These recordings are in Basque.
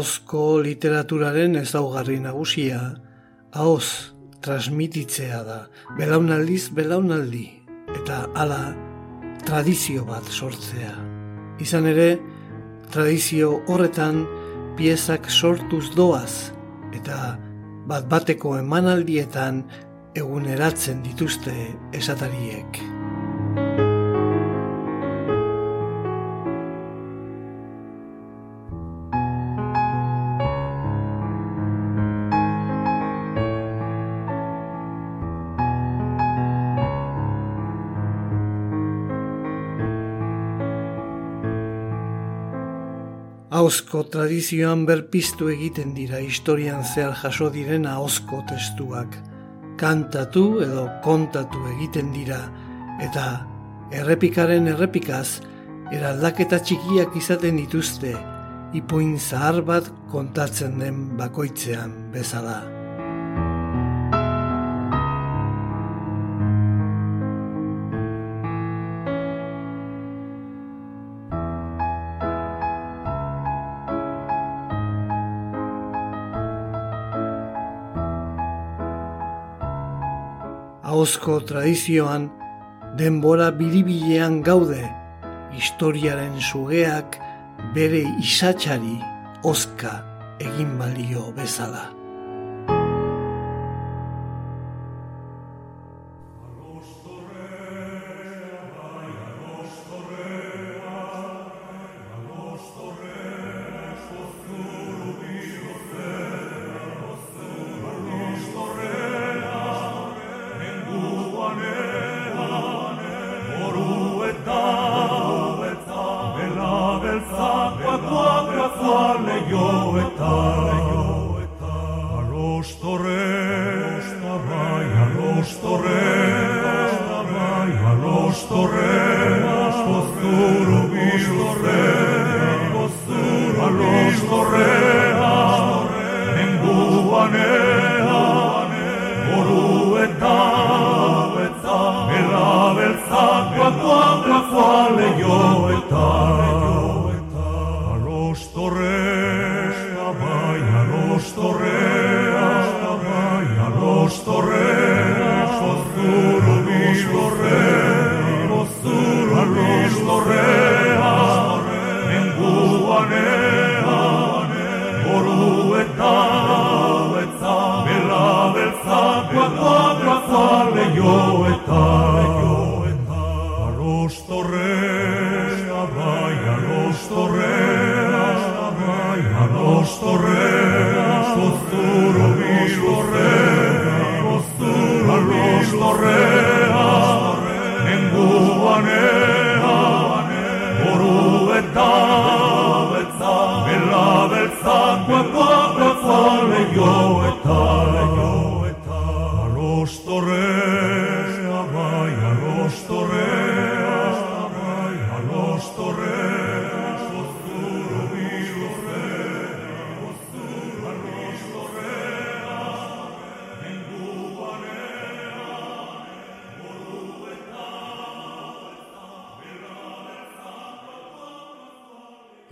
Ahozko literaturaren ezaugarri nagusia, ahoz transmititzea da, belaunaldiz belaunaldi, eta hala tradizio bat sortzea. Izan ere, tradizio horretan piezak sortuz doaz, eta bat bateko emanaldietan eguneratzen dituzte esatariek. Ahozko tradizioan berpiztu egiten dira historian zehar jaso diren ahozko testuak. Kantatu edo kontatu egiten dira eta errepikaren errepikaz eraldaketa txikiak izaten dituzte ipuin zahar bat kontatzen den bakoitzean bezala. Ahozko tradizioan denbora biribilean gaude historiaren sugeak bere isatsari oska egin balio bezala.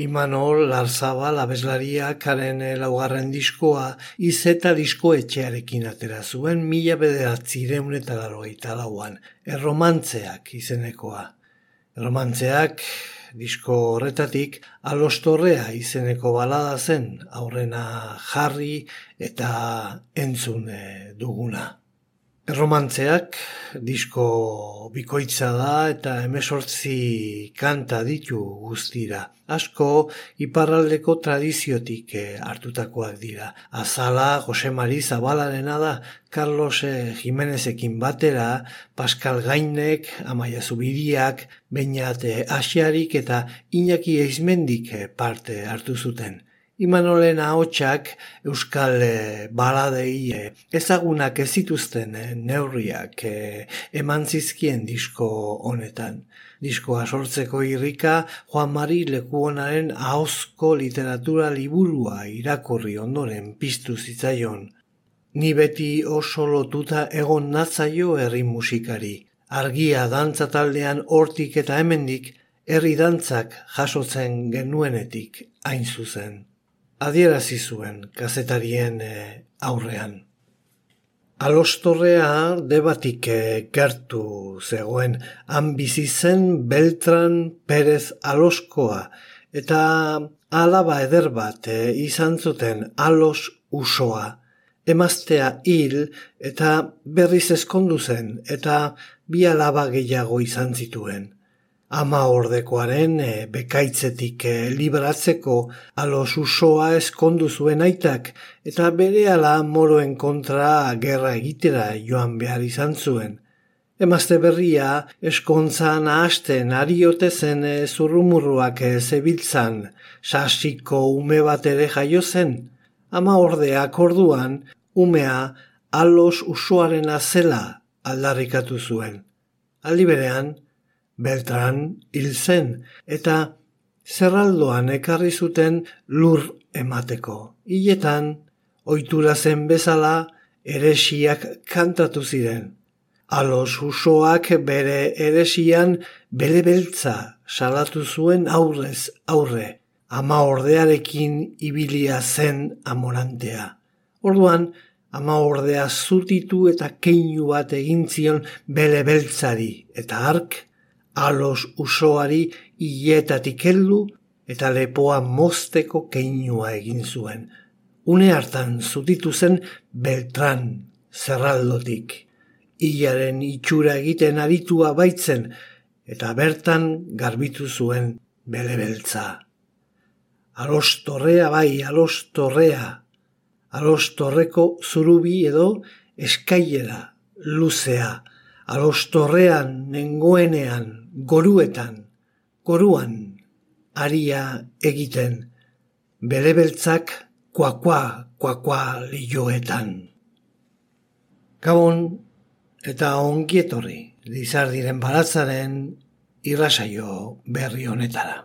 Imanol Larzabal abeslaria karen laugarren diskoa izeta disko etxearekin atera zuen mila bederatzireun eta eta lauan, erromantzeak izenekoa. Erromantzeak disko horretatik alostorrea izeneko balada zen aurrena jarri eta entzune duguna. Erromantzeak disko bikoitza da eta emesortzi kanta ditu guztira. Asko iparraldeko tradiziotik eh, hartutakoak dira. Azala, Jose Mari Zabalarena da, Carlos eh, Jimenezekin batera, Pascal Gainek, Amaia Zubiriak, Beñat eh, Asiarik eta Iñaki Eizmendik parte hartu zuten. Imanolen ahotsak euskal e, baladei e, ezagunak ez zituzten e, neurriak e, eman zizkien disko honetan. Diskoa sortzeko irrika Juan Mari Lekuonaren ahozko literatura liburua irakurri ondoren piztu zitzaion. Ni beti oso lotuta egon natzaio herri musikari. Argia dantza taldean hortik eta hemendik herri dantzak jasotzen genuenetik hain zuzen adierazi zuen kazetarien eh, aurrean. Alostorrea debatik eh, gertu zegoen, han bizi zen Beltran Perez Aloskoa, eta alaba eder bat eh, izan zuten Alos Usoa. Emaztea hil eta berriz eskondu zen, eta bi alaba gehiago izan zituen ama ordekoaren e, bekaitzetik e, libratzeko alos usoa eskondu zuen aitak eta bere ala moroen kontra gerra egitera joan behar izan zuen. Emazte berria eskontzan hasten ariote zen e, zurrumurruak e, zebiltzan, sasiko ume bat ere jaio zen. Ama ordeak orduan, umea alos usoaren azela aldarrikatu zuen. Aldi berean, Beltran hil zen eta zerraldoan ekarri zuten lur emateko. Hiletan, ohitura zen bezala, eresiak kantatu ziren. Alos usoak bere eresian bere beltza salatu zuen aurrez aurre, ama ordearekin ibilia zen amorantea. Orduan, ama ordea zutitu eta keinu bat egin zion bere beltzari eta ark, alos usoari hiletatik heldu eta lepoa mozteko keinua egin zuen. Une hartan zutitu zen Beltran zerraldotik. Ilaren itxura egiten aritua baitzen eta bertan garbitu zuen bele beltza. Alos torrea bai, alos torrea. Alos torreko zurubi edo eskailera, luzea. Alos torrean nengoenean goruetan, goruan, aria egiten, bere beltzak kuakua, kuakua lioetan. Gabon eta ongietorri, diren baratzaren irrasaio berri honetara.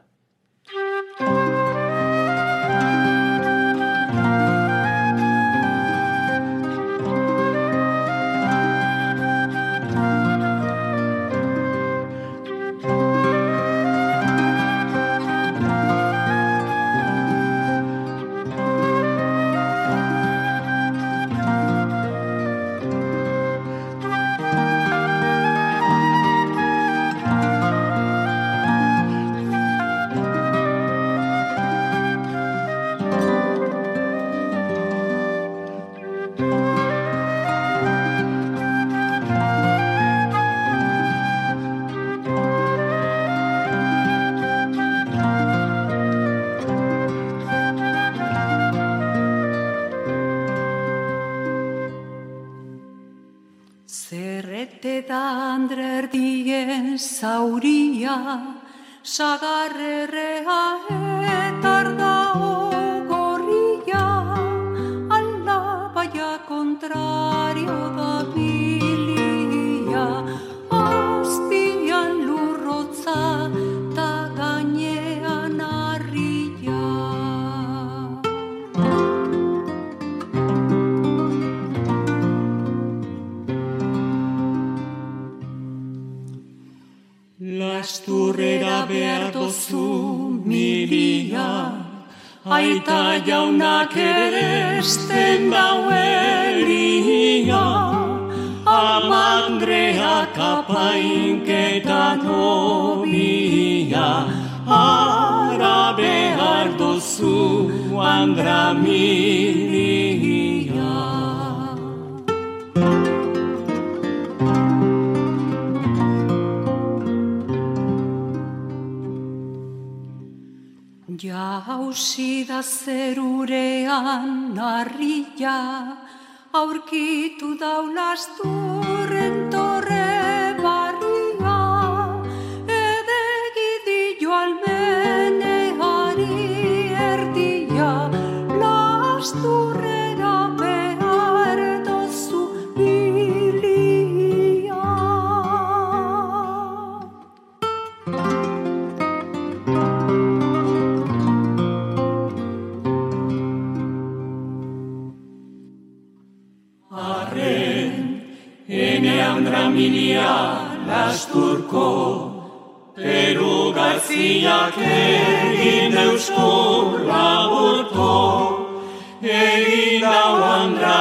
Zauria sagarrerrea etarda Lasturrera behar dozu milia, aita jaunak eresten dauelia, amandrea kapainketan hobia, ara behar dozu andra milia. Hauzi da zerurean narria, aurkitu daulazturren torre barria, edegi dio almeneari erdia, lasturrera Ene andramilia lasturko, Peru garziak egin eusko laburko, egin dau andra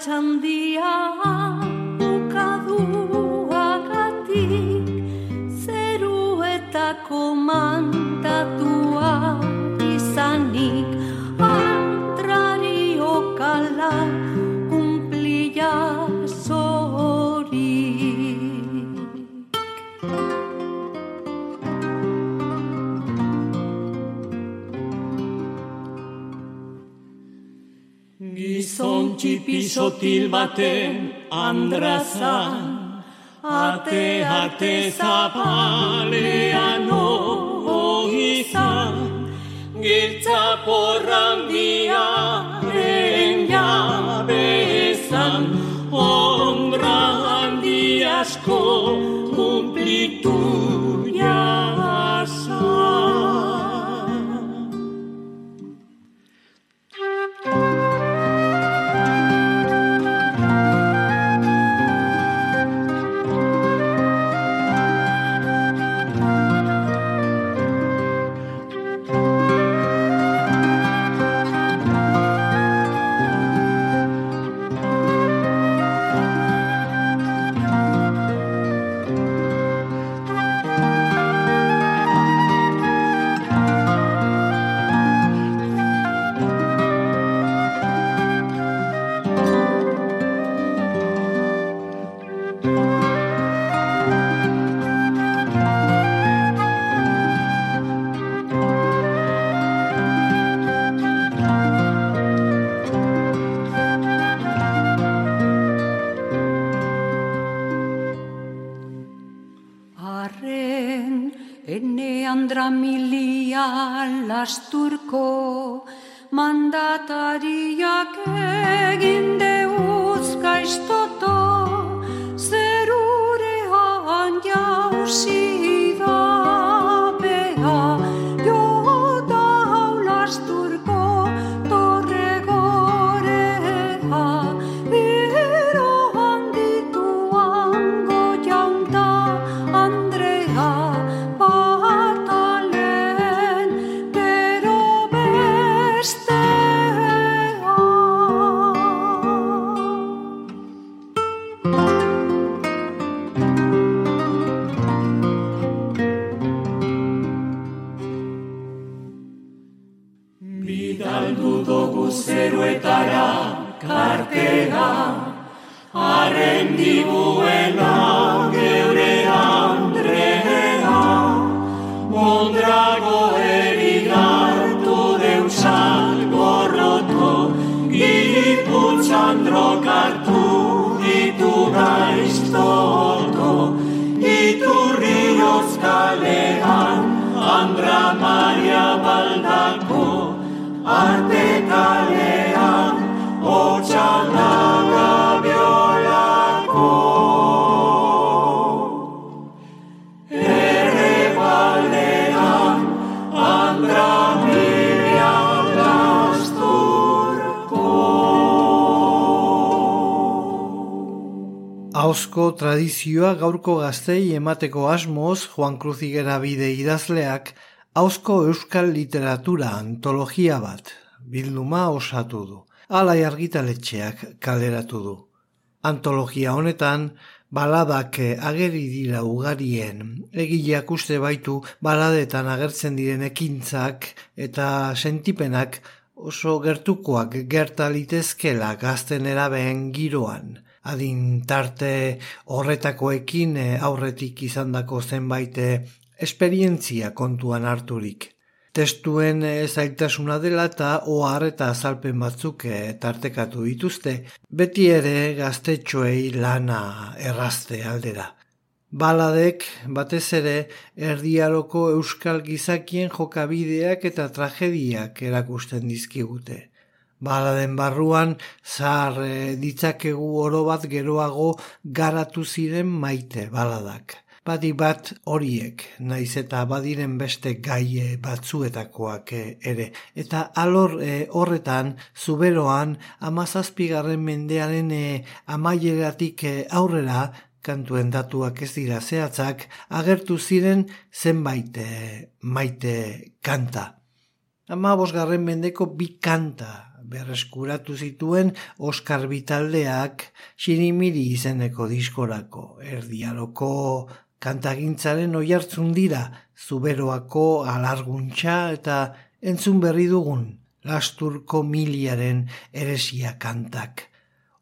Satan the Gizon txipi sotil baten andrazan, ate ate zapalean izan, giltza porran diaren jabe ezan, ondra handi asko kumplitu gaurko gaztei emateko asmoz Juan Cruzigera bide idazleak hauzko euskal literatura antologia bat, bilduma osatu du. Alai argitaletxeak kaleratu du. Antologia honetan, baladak ageri dira ugarien, egileak uste baitu baladetan agertzen diren ekintzak eta sentipenak oso gertukoak gerta litezkela gazten erabeen giroan. Adin tarte horretakoekin eh, aurretik izandako zenbait eh, esperientzia kontuan harturik. Testuen eh, zailtasuna dela eta ohar eta azalpen batzuk tartekatu dituzte, beti ere gaztetxoei lana errazte aldera. Baladek batez ere erdiaroko euskal gizakien jokabideak eta tragediak erakusten dizkigute. Baladen barruan zahar e, ditzakegu oro bat geroago garatu ziren maite baladak. Badi bat horiek, naiz eta badiren beste gaie batzuetakoak eh, ere. Eta alor eh, horretan, zuberoan, amazazpigarren mendearen e, amaieratik aurrera, kantuen datuak ez dira zehatzak, agertu ziren zenbait maite kanta. Ama bosgarren mendeko bi kanta berreskuratu zituen Oskar Bitaldeak Xirimiri izeneko diskorako, erdiaroko kantagintzaren oihartzun dira, zuberoako alarguntxa eta entzun berri dugun, lasturko miliaren eresia kantak.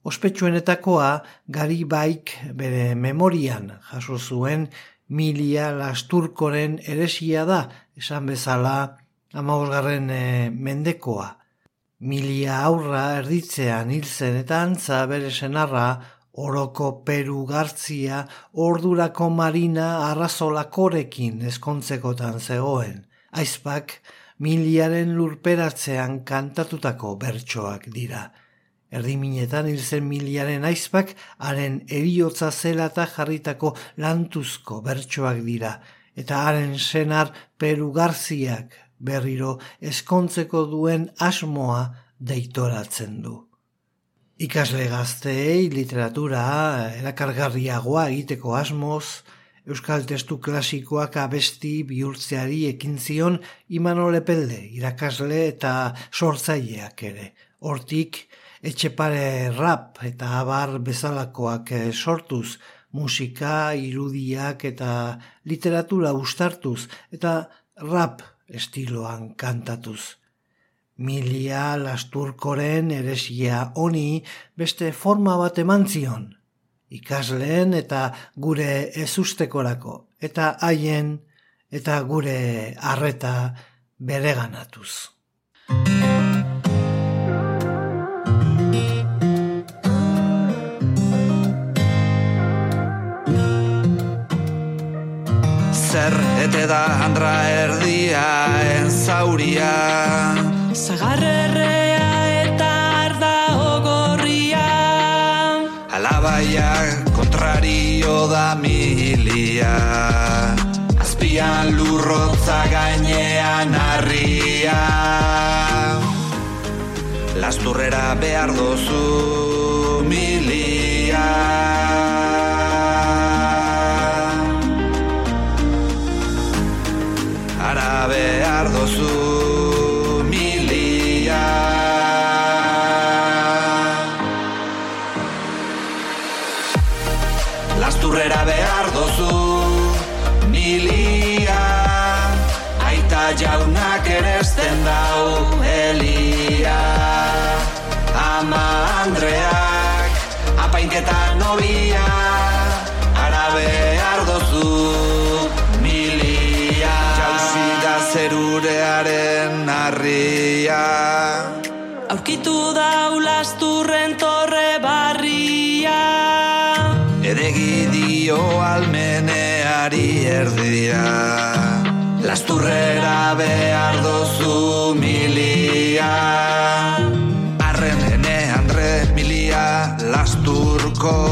Ospetsuenetakoa gari baik bere memorian jaso zuen milia lasturkoren eresia da, esan bezala amabosgarren e, mendekoa. Milia aurra erditzean hil zen eta antza bere senarra oroko peru gartzia ordurako marina arrazolakorekin eskontzekotan zegoen. Aizpak miliaren lurperatzean kantatutako bertsoak dira. Erdiminetan hil zen miliaren aizpak haren eriotza zela eta jarritako lantuzko bertsoak dira. Eta haren senar peru garziak berriro eskontzeko duen asmoa deitoratzen du. Ikasle gazteei literatura erakargarriagoa egiteko asmoz, Euskal testu klasikoak abesti bihurtzeari ekin zion Imanol Epelde, irakasle eta sortzaileak ere. Hortik, etxepare rap eta abar bezalakoak sortuz, musika, irudiak eta literatura ustartuz, eta rap estiloan kantatuz. Milia lasturkoren eresia honi beste forma bat eman zion, ikasleen eta gure ezustekorako, eta haien eta gure arreta bereganatuz. Zer ete da andra erdia enzauria Zagarrerrea eta arda ogorria. Alabaia kontrario da milia. Azpian lurrotza gainean harria. Lasturrera behar dozu milia behar dozu milia. Lasturrera behar dozu milia. Aita jaunak eresten dau helia Ama Andreak apainketa nobia. Ara behar dozu berria Aurkitu da ulasturren torre barria. Eregi dio almeneari erdia. Lasturrera behar dozu milia. Arren ene andre milia lasturko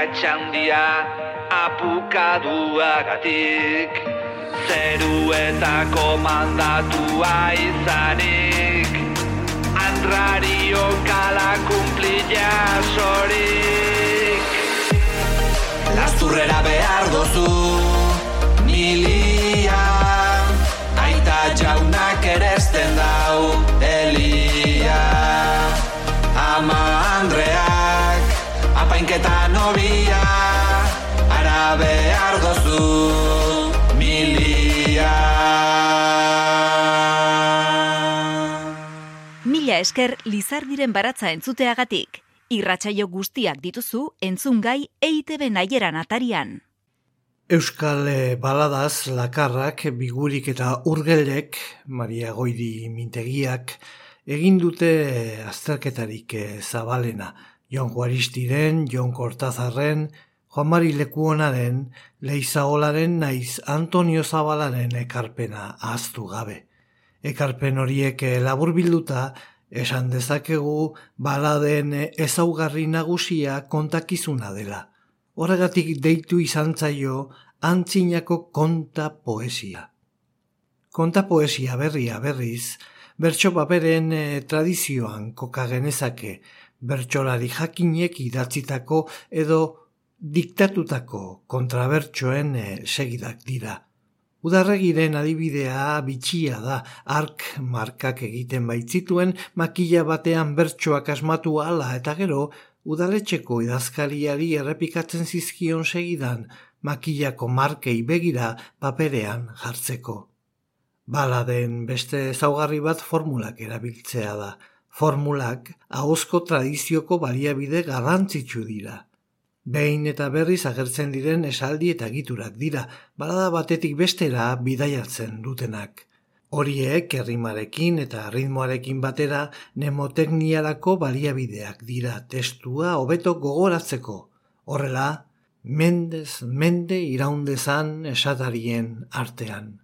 Aingatxa handia apukaduagatik. Zeruetako mandatua izanik Andrario kala kumplilla sorik. Lasturrera behar dozu Mila esker Lizardiren baratza entzuteagatik. Irratsaio guztiak dituzu entzungai EITB naieran atarian. Euskal eh, baladaz, lakarrak, bigurik eta urgelek, Maria Goidi mintegiak, egin dute eh, azterketarik eh, zabalena. Jon Guaristiren, Jon Kortazarren, Juan Mari Lekuonaren, Leizaolaren naiz Antonio Zabalaren ekarpena ahaztu gabe. Ekarpen horiek eh, laburbilduta, esan dezakegu baladen eh, ezaugarri nagusia kontakizuna dela. Horregatik deitu izan zaio antzinako konta poesia. Konta poesia berria berriz, bertso paperen eh, tradizioan koka genezake, bertsolari jakinek idatzitako edo diktatutako kontrabertsoen eh, segidak dira. Udarregiren adibidea bitxia da, ark markak egiten baitzituen makila batean bertsoak asmatu ala eta gero udaletxeko idazkariari errepikatzen zizkion segidan makilako markei begira paperean jartzeko. Baladen beste ezaugarri bat formulak erabiltzea da. Formulak ahozko tradizioko baliabide garrantzitsu dira. Behin eta berriz agertzen diren esaldi eta giturak dira, balada batetik bestera bidaiatzen dutenak. Horiek errimarekin eta ritmoarekin batera nemotekniarako baliabideak dira testua hobeto gogoratzeko. Horrela, mendez mende iraundezan esatarien artean.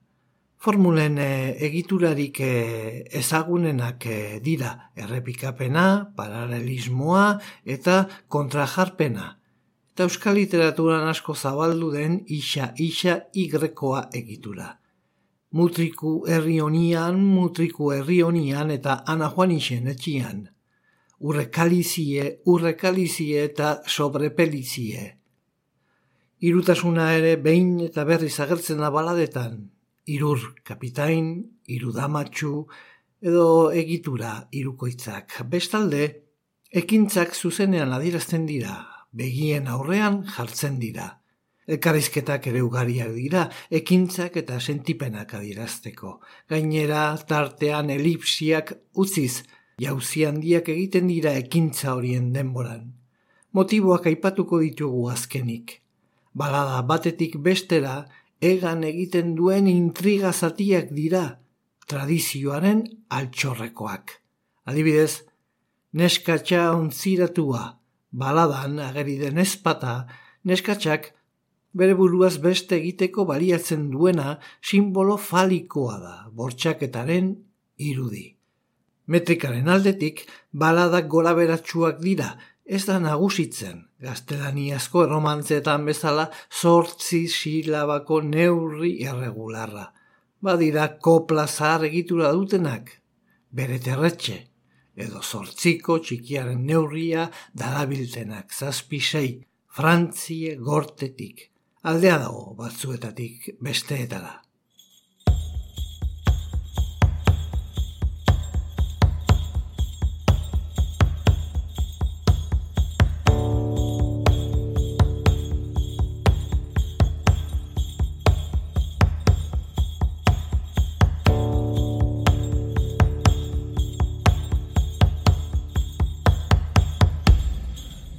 Formulen eh, egiturarik eh, ezagunenak eh, dira errepikapena, paralelismoa eta kontrajarpena. Eta euskal literaturan asko zabaldu den isa isa igrekoa egitura. Mutriku herri honian, mutriku herri honian eta Ana Juanixen etxian. Urrekalizie, urrekalizie eta sobrepelizie. Irutasuna ere behin eta berriz agertzen da baladetan. Irur kapitain, irudamatxu, edo egitura irukoitzak. Bestalde, ekintzak zuzenean adierazten dira, begien aurrean jartzen dira. Elkarrizketak ere ugariak dira, ekintzak eta sentipenak adierazteko. Gainera, tartean elipsiak utziz, jauzi handiak egiten dira ekintza horien denboran. Motiboak aipatuko ditugu azkenik. Balada batetik bestera, egan egiten duen intriga zatiak dira, tradizioaren altxorrekoak. Adibidez, neskatxa ontziratua, baladan ageri den ezpata, neskatxak bere buruaz beste egiteko baliatzen duena simbolo falikoa da, bortxaketaren irudi. Metrikaren aldetik, baladak golaberatsuak dira, ez da nagusitzen, gaztelaniazko erromantzeetan bezala sortzi silabako neurri irregularra. Badira kopla zahar egitura dutenak, bere terretxe, edo zortziko txikiaren neurria darabiltenak zazpi sei, frantzie gortetik. Aldea dago batzuetatik besteetara.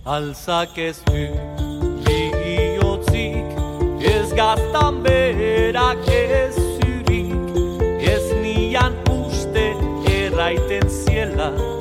Alzak ez du bihotzik Ez gaztan berak ez zurik Ez nian uste erraiten ziela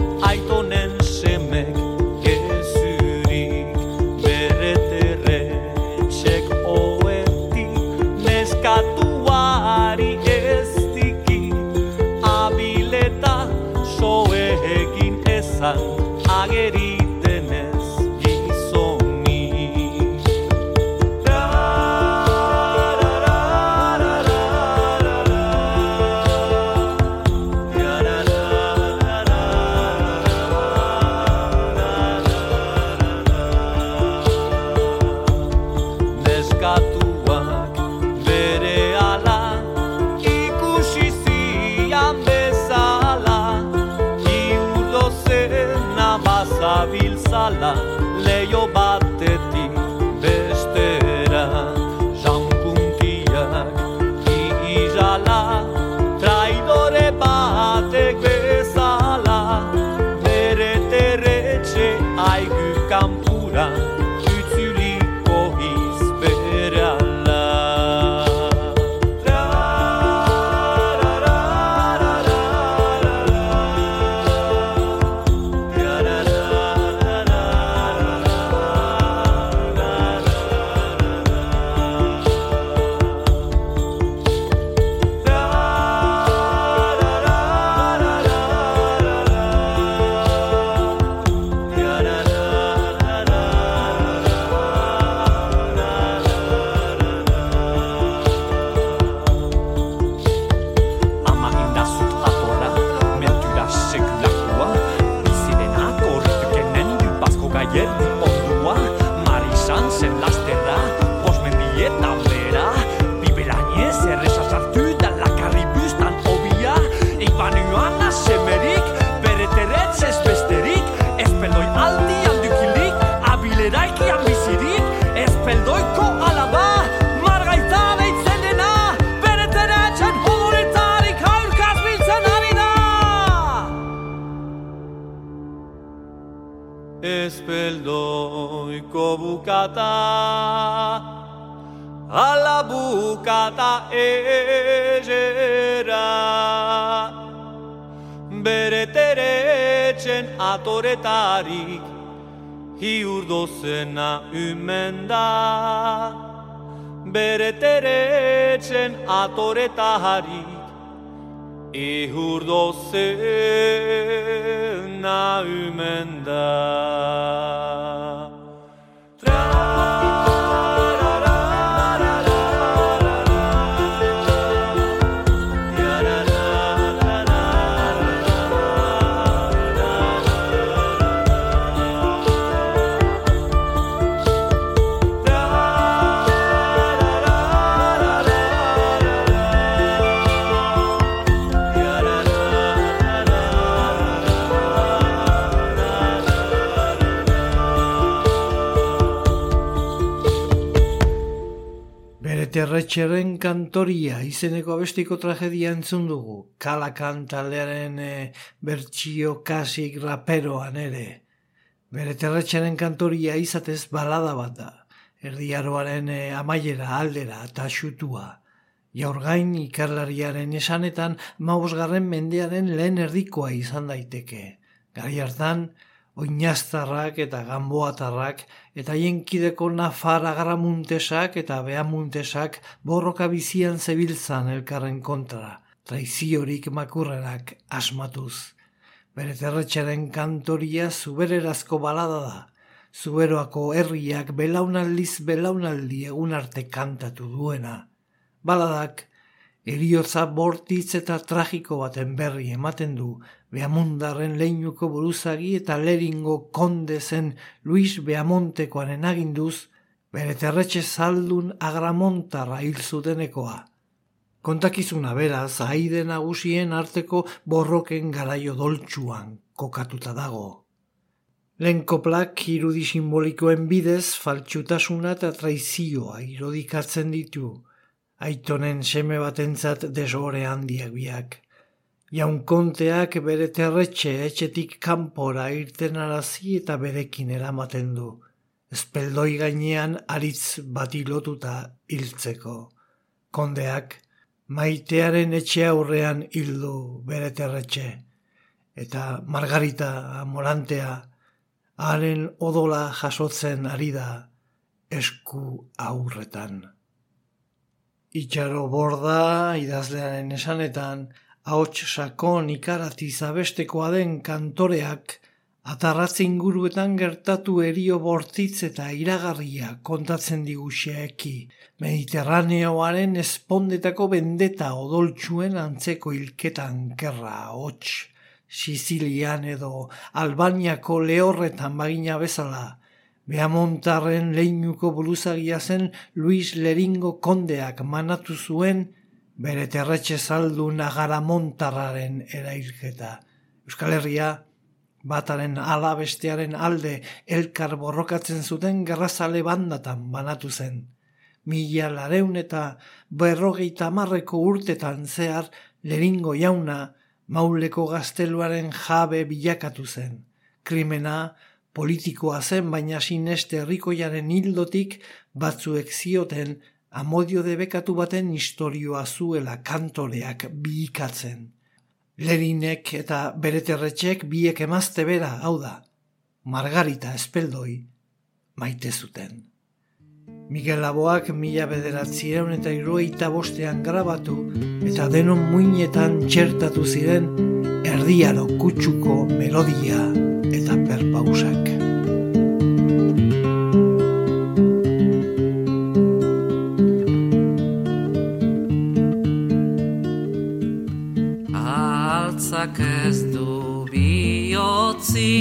Ihurdo zena ümen da Terretxeren kantoria izeneko abestiko tragedia entzun dugu. Kalakan taldearen e, bertsio kasik raperoan ere. Bere terretxeren kantoria izatez balada bat da. Erdiaroaren e, amaiera aldera eta xutua. Jaurgain ikerlariaren esanetan mausgarren mendearen lehen erdikoa izan daiteke. Gari hartan, oinaztarrak eta gamboatarrak eta haien kideko nafar agaramuntesak eta beamuntesak borroka bizian zebiltzan elkarren kontra, traiziorik makurrenak asmatuz. Bere terretxaren kantoria zubererazko balada da, zuberoako herriak belaunaldiz belaunaldi egun arte kantatu duena. Baladak, eriotza bortitz eta tragiko baten berri ematen du Beamundarren leinuko buruzagi eta leringo konde zen Luis Beamontekoaren aginduz, bere terretxe zaldun agramontarra hil zutenekoa. Kontakizuna beraz, haide nagusien arteko borroken garaio doltsuan kokatuta dago. Lenkoplak irudi simbolikoen bidez faltsutasuna eta traizioa irodikatzen ditu, aitonen seme batentzat desore handiak biak. Jaunkonteak bere terretxe etxetik kanpora irten arazi eta berekin eramaten du. Espeldoi gainean aritz bati lotuta hiltzeko. Kondeak maitearen etxe aurrean hildu bere terretxe, eta Margarita Morantea haren odola jasotzen ari da esku aurretan. Itxaro borda idazlearen esanetan, ahots sakon ikarati zabestekoa den kantoreak, atarratze inguruetan gertatu erio bortitz eta iragarria kontatzen diguxeeki, Mediterraneoaren espondetako bendeta odoltsuen antzeko hilketan kerra hots, Sizilian edo Albaniako lehorretan bagina bezala, Beamontarren leinuko buluzagia zen Luis Leringo kondeak manatu zuen bere terretxe zaldu nagaramontarraren erailketa. Euskal Herria, bataren ala bestearen alde elkar borrokatzen zuten gerrazale bandatan banatu zen mila lareun eta berrogeita marreko urtetan zehar leringo jauna mauleko gazteluaren jabe bilakatu zen. Krimena politikoa zen baina sineste herrikoiaren hildotik batzuek zioten amodio debekatu baten historioa zuela kantoreak bihikatzen. Lerinek eta bereterretxek biek emazte bera, hau da, Margarita Espeldoi maite zuten. Miguel Laboak mila bederatzieun eta irueita bostean grabatu eta denon muinetan txertatu ziren erdiaro kutsuko melodia eta perpausak. Altzak ez du bihotzi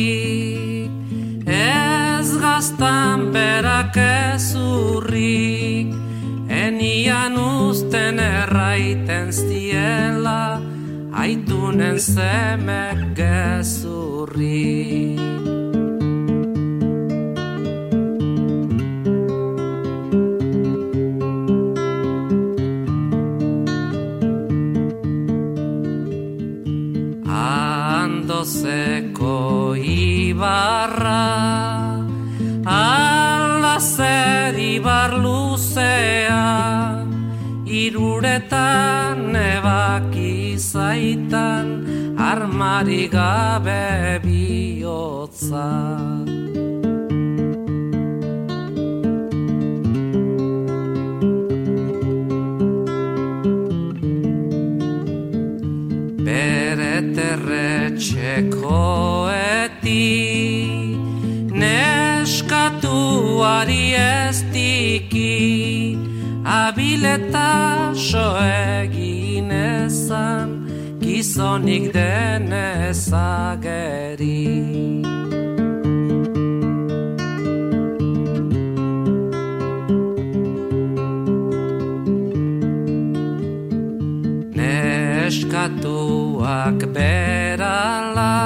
gaztan berak ezurrik Enian usten erraiten ziela Aitunen zemek gezurrik izaitan Armari gabe bihotza. Bere Ari ez diki Abileta so egin ezan Gizonik denez ageri. Neskatuak berala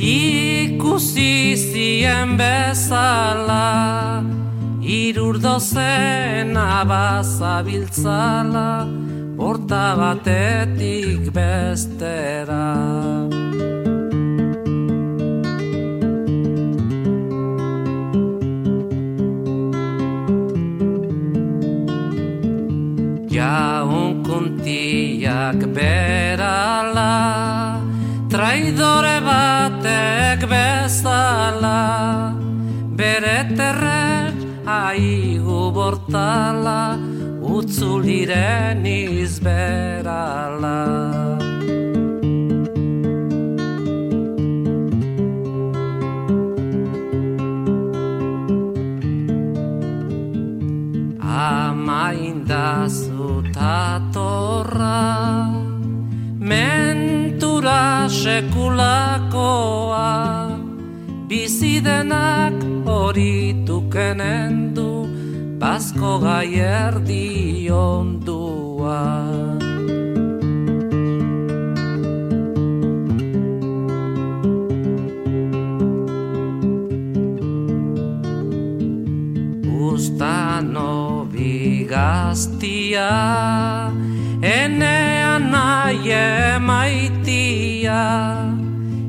ikusi zien bezala irurdo zen abazabiltzala porta batetik bestera. Jaun kuntiak berala traidore batek bezala. Bere terret aigu bortala utzuliren izberala Ama indazuta jatorra mentura sekulakoa bizidenak horituken du bazko gaierdi ondua. Ustano bigaztia Enean nahi maitia.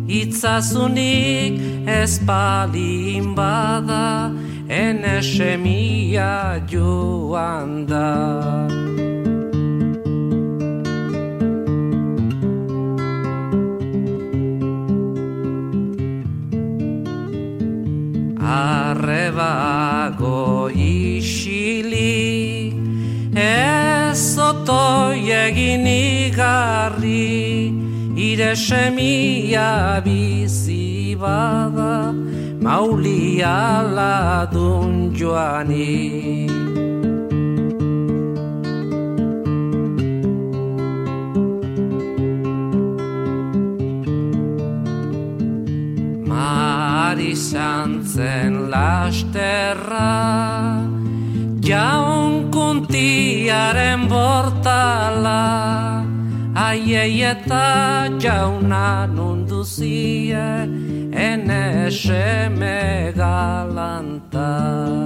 Itzazunik espalin bada Ene semia joan da Arrebago isili Ez otoi egin igarri Ire semia bizi bada Maulia ladun joani Mari santzen lasterra Jaun kuntiaren bortala Aiei eta jauna nunduzie Ene seme galanta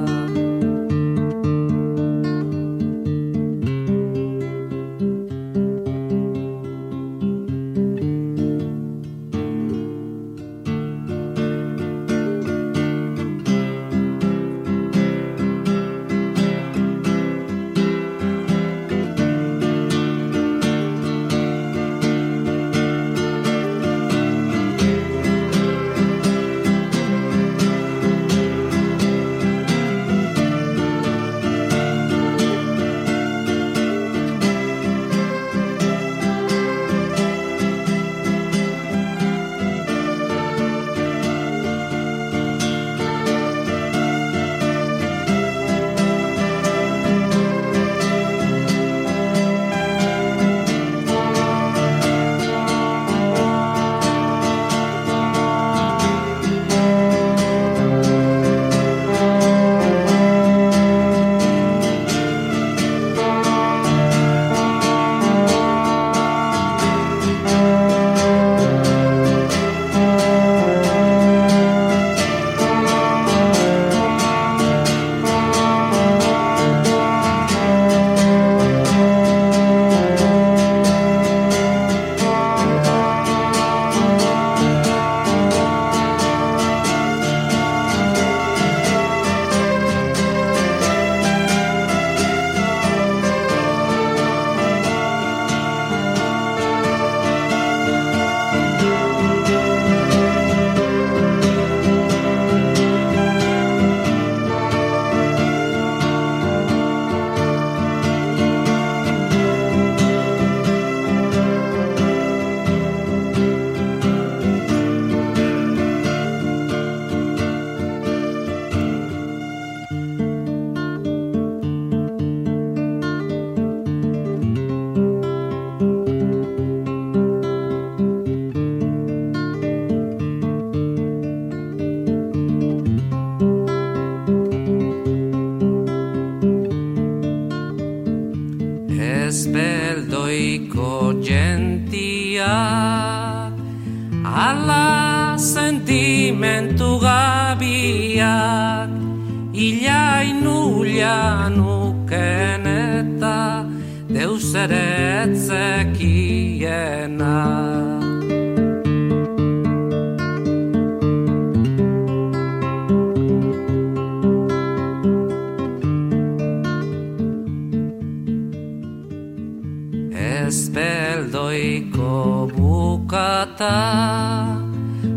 bukata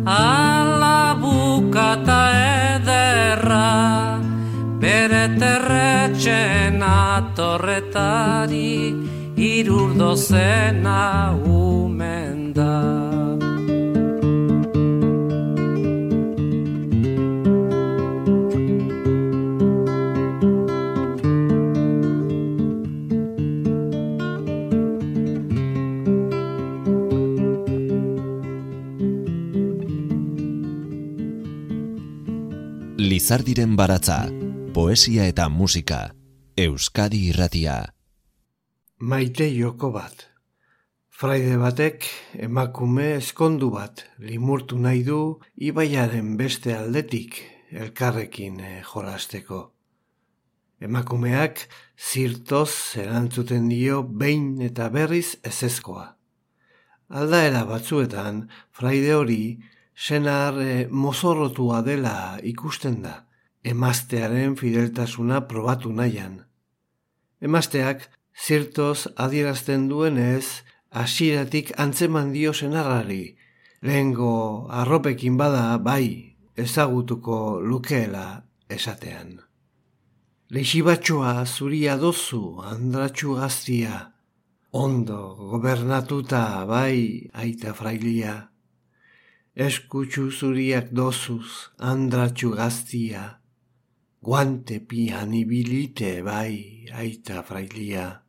Ala bukata ederra Bere terretxen atorretari Irurdo zena umen Lizardiren baratza, poesia eta musika, Euskadi irratia. Maite joko bat. Fraide batek emakume eskondu bat limurtu nahi du ibaiaren beste aldetik elkarrekin eh, jolasteko. Emakumeak zirtoz erantzuten dio behin eta berriz ezezkoa. Aldaera batzuetan, fraide hori senar e, mozorrotua dela ikusten da, emaztearen fideltasuna probatu nahian. Emazteak, zirtoz adierazten duenez, hasiratik antzeman dio senarrari, lehengo arropekin bada bai ezagutuko lukeela esatean. Leixibatxoa zuria dozu andratxu gaztia, ondo gobernatuta bai aita frailia, eskutsu zuriak dozuz, andratxu gaztia, guante pian ibilite bai, aita frailia.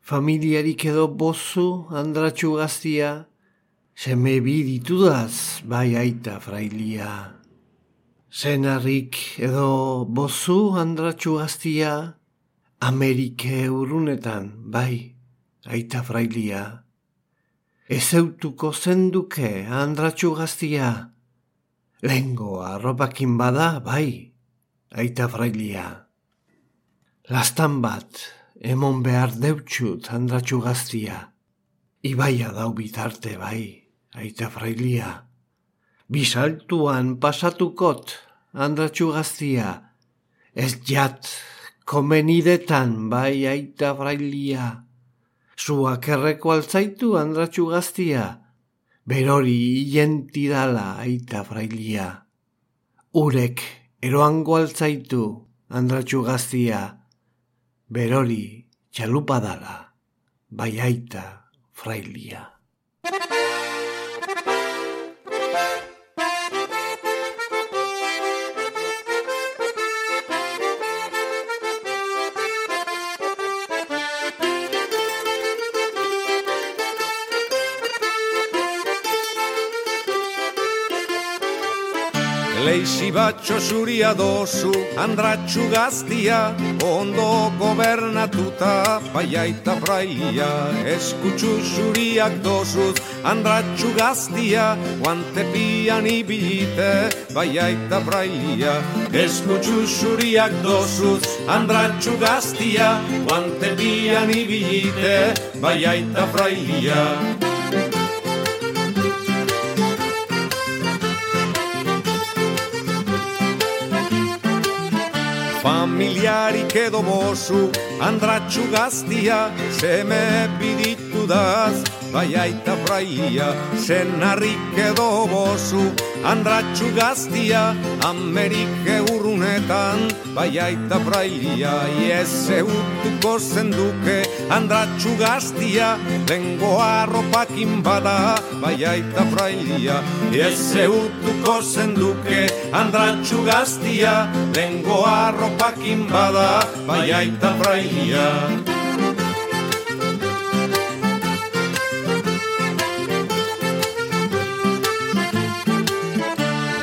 Familiarik edo bozu, andratxu gaztia, seme biditudaz, bai, aita frailia. Zenarrik edo bozu, andratxu gaztia, Amerike urunetan, bai, aita frailia. Ezeutuko zenduke andratxu gaztia. Lengo arropakin bada, bai, aita frailia. Lastan bat, emon behar deutxut andratxu gaztia. Ibaia dau bitarte, bai, aita frailia. Bisaltuan pasatukot andratxu gaztia. Ez jat, komenidetan, bai, aita frailia. Zuak erreko altzaitu andratxu gaztia, berori dala aita frailia. Urek eroango altzaitu andratxu gaztia, berori txalupadala, bai aita frailia. Leixi batxo zuria dozu, andratxu gaztia, ondo gobernatuta, baiaita fraia. Eskutsu zuriak dozuz, andratxu gaztia, guante pian ibilite, baiaita fraia. Eskutsu zuriak dozuz, andratxu gaztia, guante pian ibilite, baiaita fraia. Familiarik edo bozu, andratxu gaztia, seme biditu daz, bai aita fraia, senarrik edo bozu, andratxu gaztia, Amerike urrunetan, bai aita fraia, iez eutuko zenduke, andratxu gaztia, lengo arropakin bada, bai aita fraia, iez eutuko zenduke, andratxu gaztia, lengo arropakin bada, bai aita fraia.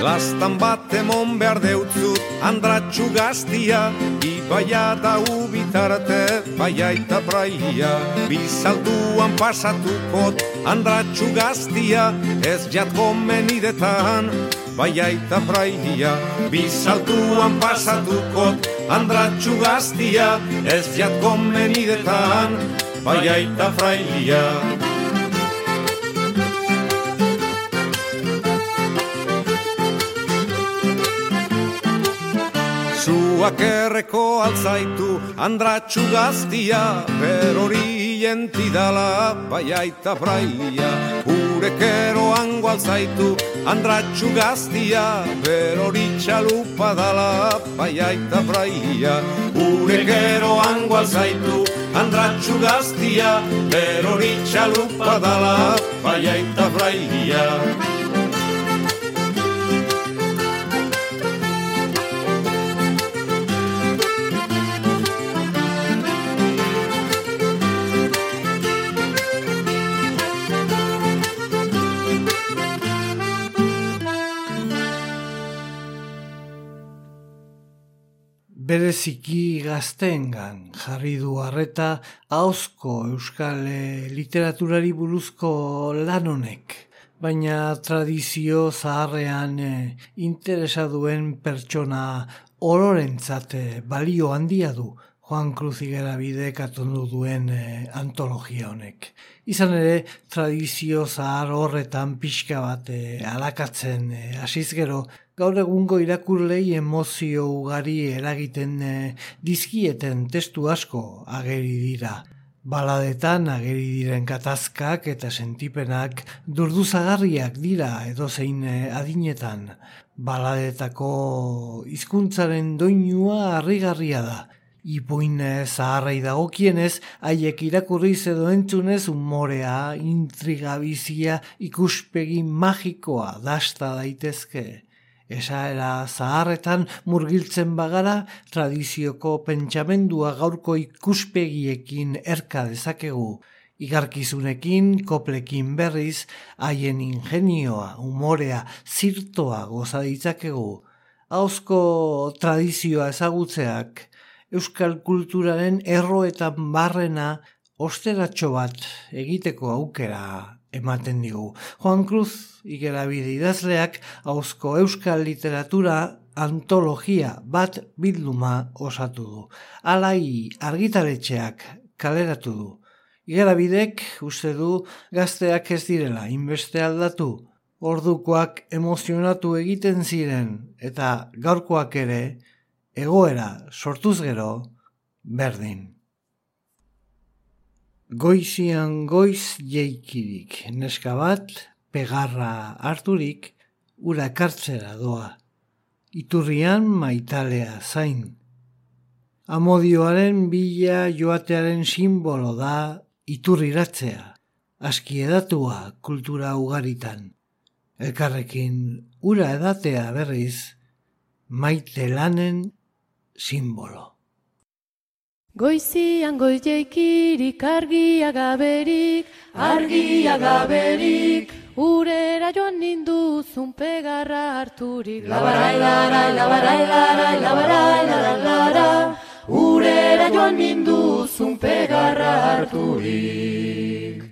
Lastan bat emon behar deutzut andratxu gaztia Ibaia da ubitarte baiaita praia Bizalduan pasatukot andratxu gaztia Ez jat gomenidetan baiaita praia Bizalduan pasatukot andratxu gaztia Ez jat gomenidetan baiaita fraia Zuak erreko altzaitu andratxu gaztia Berori entidala baiaita frailia Urekero ango altzaitu andratxu gaztia Berori txalupa dala baiaita frailia Urekero ango altzaitu andratxu gaztia Berori txalupa dala baiaita frailia bereziki gaztengan jarri du harreta ahozko euskal eh, literaturari buruzko lan honek. Baina tradizio zaharrean eh, interesa duen pertsona ororentzat eh, balio handia du Juan Cruz Igera bidek atondu duen eh, antologia honek. Izan ere, tradizio zahar horretan pixka bat eh, alakatzen hasiz gero, gaur egungo irakurlei emozio ugari eragiten eh, dizkieten testu asko ageri dira. Baladetan ageri diren katazkak eta sentipenak durduzagarriak dira edozein eh, adinetan. Baladetako hizkuntzaren doinua harrigarria da. Ipuin eh, zaharrei dagokienez, haiek irakurriz edo entzunez umorea, intriga bizia, ikuspegi magikoa dasta daitezke. Esaera zaharretan murgiltzen bagara, tradizioko pentsamendua gaurko ikuspegiekin erka dezakegu. Igarkizunekin, koplekin berriz, haien ingenioa, umorea, zirtoa goza ditzakegu. Hauzko tradizioa ezagutzeak, euskal kulturaren erroetan barrena osteratxo bat egiteko aukera ematen digu. Juan Cruz igerabide idazleak hauzko euskal literatura antologia bat bilduma osatu du. Alai argitaletxeak kaleratu du. Igerabidek uste du gazteak ez direla inbeste aldatu. Ordukoak emozionatu egiten ziren eta gaurkoak ere egoera sortuz gero berdin. Goizian goiz jeikirik, neska bat, pegarra harturik, ura kartzera doa. Iturrian maitalea zain. Amodioaren bila joatearen simbolo da iturriratzea, aski edatua kultura ugaritan. Elkarrekin ura edatea berriz, maite lanen simbolo. Goizian goizeikirik argia gaberik, argia gaberik, urera joan ninduzun pegarra harturik. Labarai, larai, labarai, larai, labarai, larai, larai, urera joan ninduzun pegarra harturik.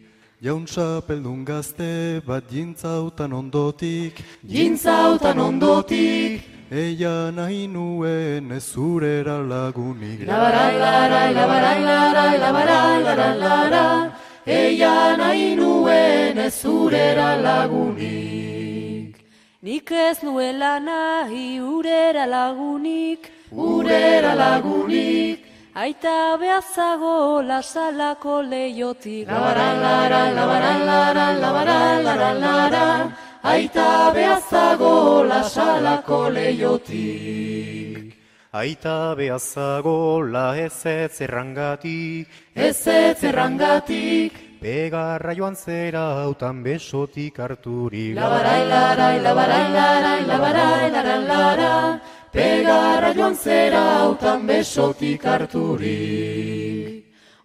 Jaun peldun gazte bat jintzautan ondotik, jintzautan ondotik, Eia nahi nuen zurera lagunik Labarai, larai, labarai, larai, labarai, larai, larai Eia nahi nuen zurera lagunik Nik ez nuela nahi urera lagunik Urera lagunik Aita behazago lasalako leiotik. Labarai, larai, labarai, larai, labarai, larai, larai Aita behazago lasalako leiotik. Aita behazago la ez ez errangatik. Ez ez errangatik. Pegarra joan zera hautan besotik harturik. Labarai, larai, labarai, larai, labarai, larai, larai. Pegarra joan zera hautan besotik harturik.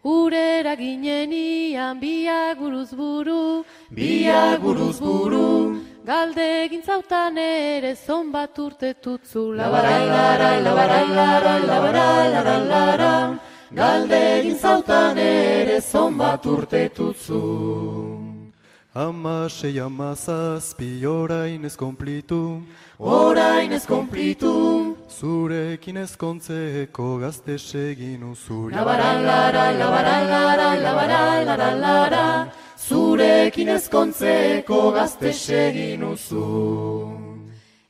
Urera ginenian biak buruz buru, buruz buru, galde egin zautan ere zon bat urte tutzu. Labarai, larai, labarai, larai, labarai, larai, larai, galde egin zautan ere zon bat urte tutzu. Amasei amazazpi orain ez konplitu, orain ez konplitu, Zurekin ezkontzeko gazte segin uzuri. Labarai, larai, labarai, larai, larai, Zurekin ezkontzeko gazte segin uzu.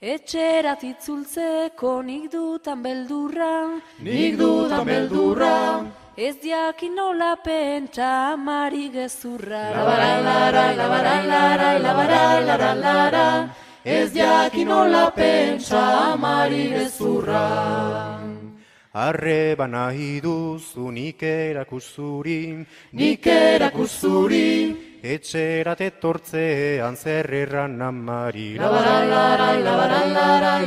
Etxerat itzultzeko nik dutan beldurra, nik dutan beldurra, Ez diakin nola pentsa amari gezurra. Labarai, larai, labarai, larai, labarai, larai, larai, Ez diakin nola pentsa amari gezurra. Arreba nahi duzu nik erakusuri, nik erakusuri, etxerat etortzean zer erran amari. Labarai, larai,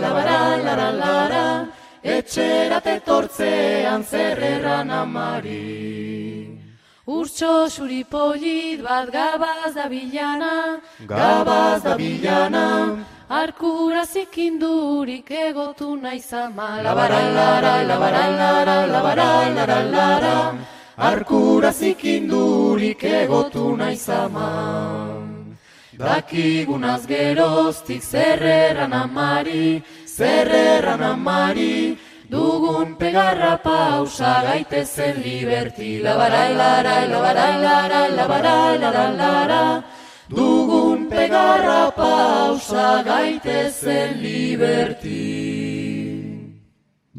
larai, etxerat etortzean zer erran amari. Urtso suri polit bat gabaz da bilana, gabaz da bilana, arkura zikindurik egotu larai, labarai larai, labarai larai larai, arkura zikindurik egotu naizama. Dakigunaz geroztik zerreran amari, zerreran amari, dugun pegarra pausa gaitezen liberti. Labarai larai, labarai larai, labarai larai larai, dugun pegarra pausa gaitezen liberti.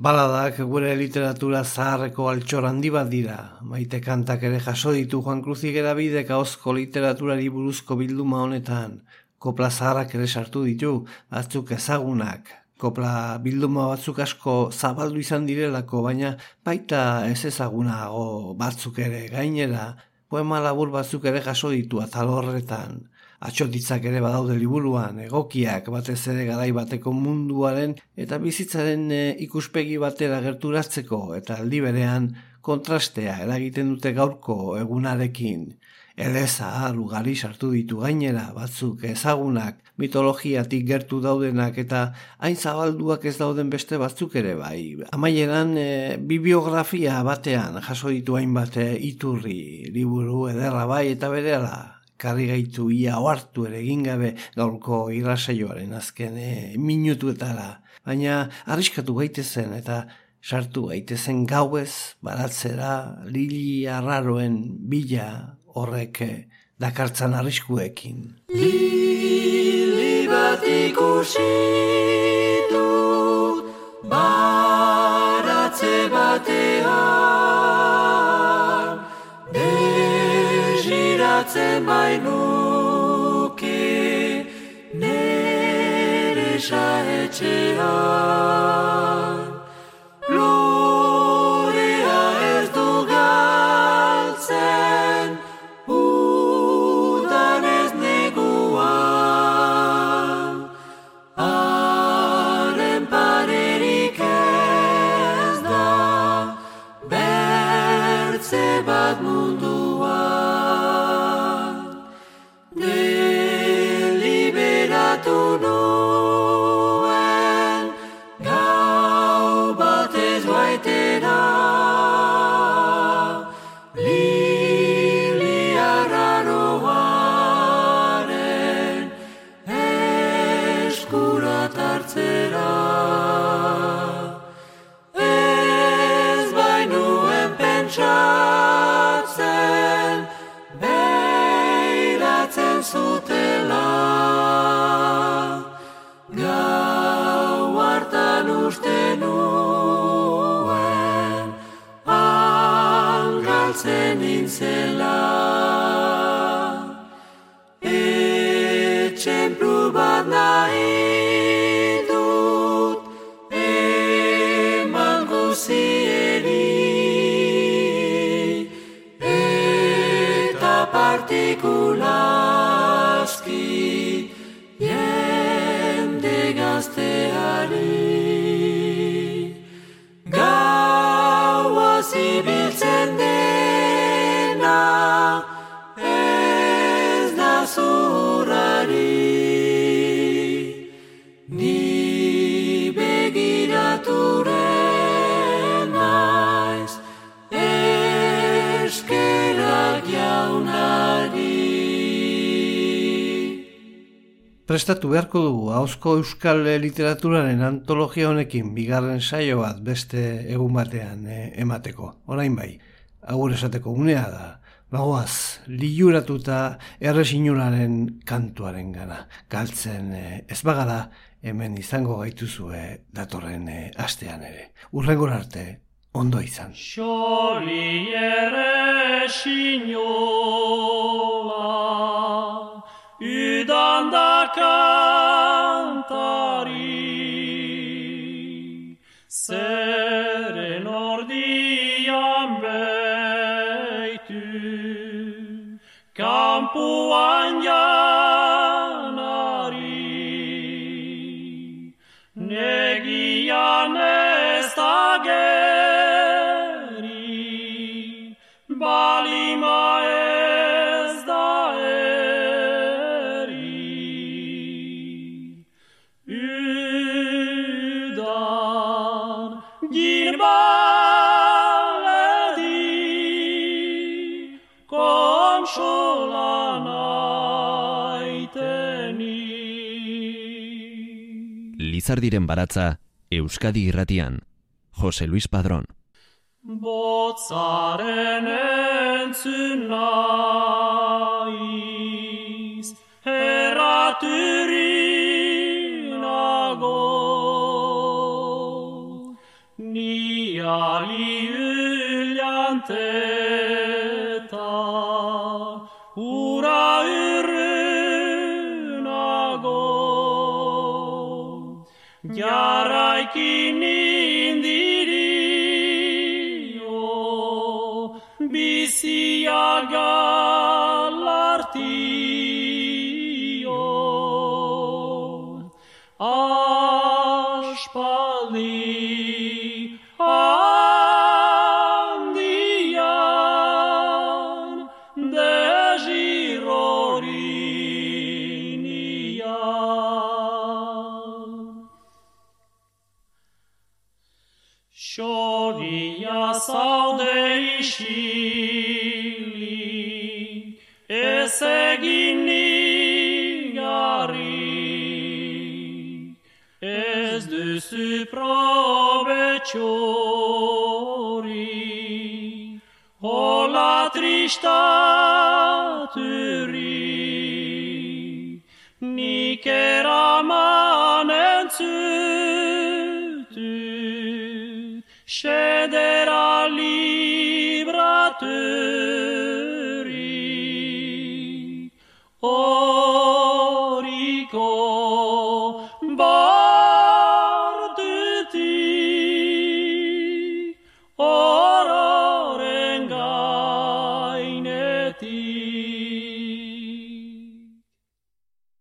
Baladak gure literatura zaharreko altxor handi bat dira. Maite kantak ere jaso ditu Juan Cruzik erabidek ahozko literaturari buruzko bilduma honetan. Kopla zaharrak ere sartu ditu, batzuk ezagunak. Kopla bilduma batzuk asko zabaldu izan direlako, baina baita ez ezagunago batzuk ere gainera, poema labur batzuk ere jaso ditu atal horretan atxotitzak ere badaude liburuan, egokiak batez ere garai bateko munduaren eta bizitzaren e, ikuspegi batera gerturatzeko eta aldi berean kontrastea eragiten dute gaurko egunarekin. Eleza, lugari sartu ditu gainera, batzuk ezagunak, mitologiatik gertu daudenak eta hain zabalduak ez dauden beste batzuk ere bai. Amaieran e, bibliografia batean jaso ditu hainbat e, iturri, liburu ederra bai eta bereala karri gaitu ia oartu ere egin gabe gaurko irrasaioaren azken e, minutuetara. Baina arriskatu gaitezen eta sartu gaitezen gauez baratzera lili arraroen bila horrek eh, dakartzan arriskuekin. Lili bat ikusi baratze batean Desiratzen bainuke nere saetxean Prestatu beharko dugu ahozko euskal literaturaren antologia honekin bigarren saio bat beste egun batean eh, emateko. Orain bai, agur esateko unea da. Bagoaz, liuratuta erresinularen kantuaren gana. Galtzen eh, ez bagara hemen izango gaituzue datorren eh, astean ere. Urrengor arte, ondo izan. Xoli da kantari, zeren ordian beitu, kampuan Lizardiren baratza, Euskadi irratian, Jose Luis Padrón. Botzaren entzun nahi. kini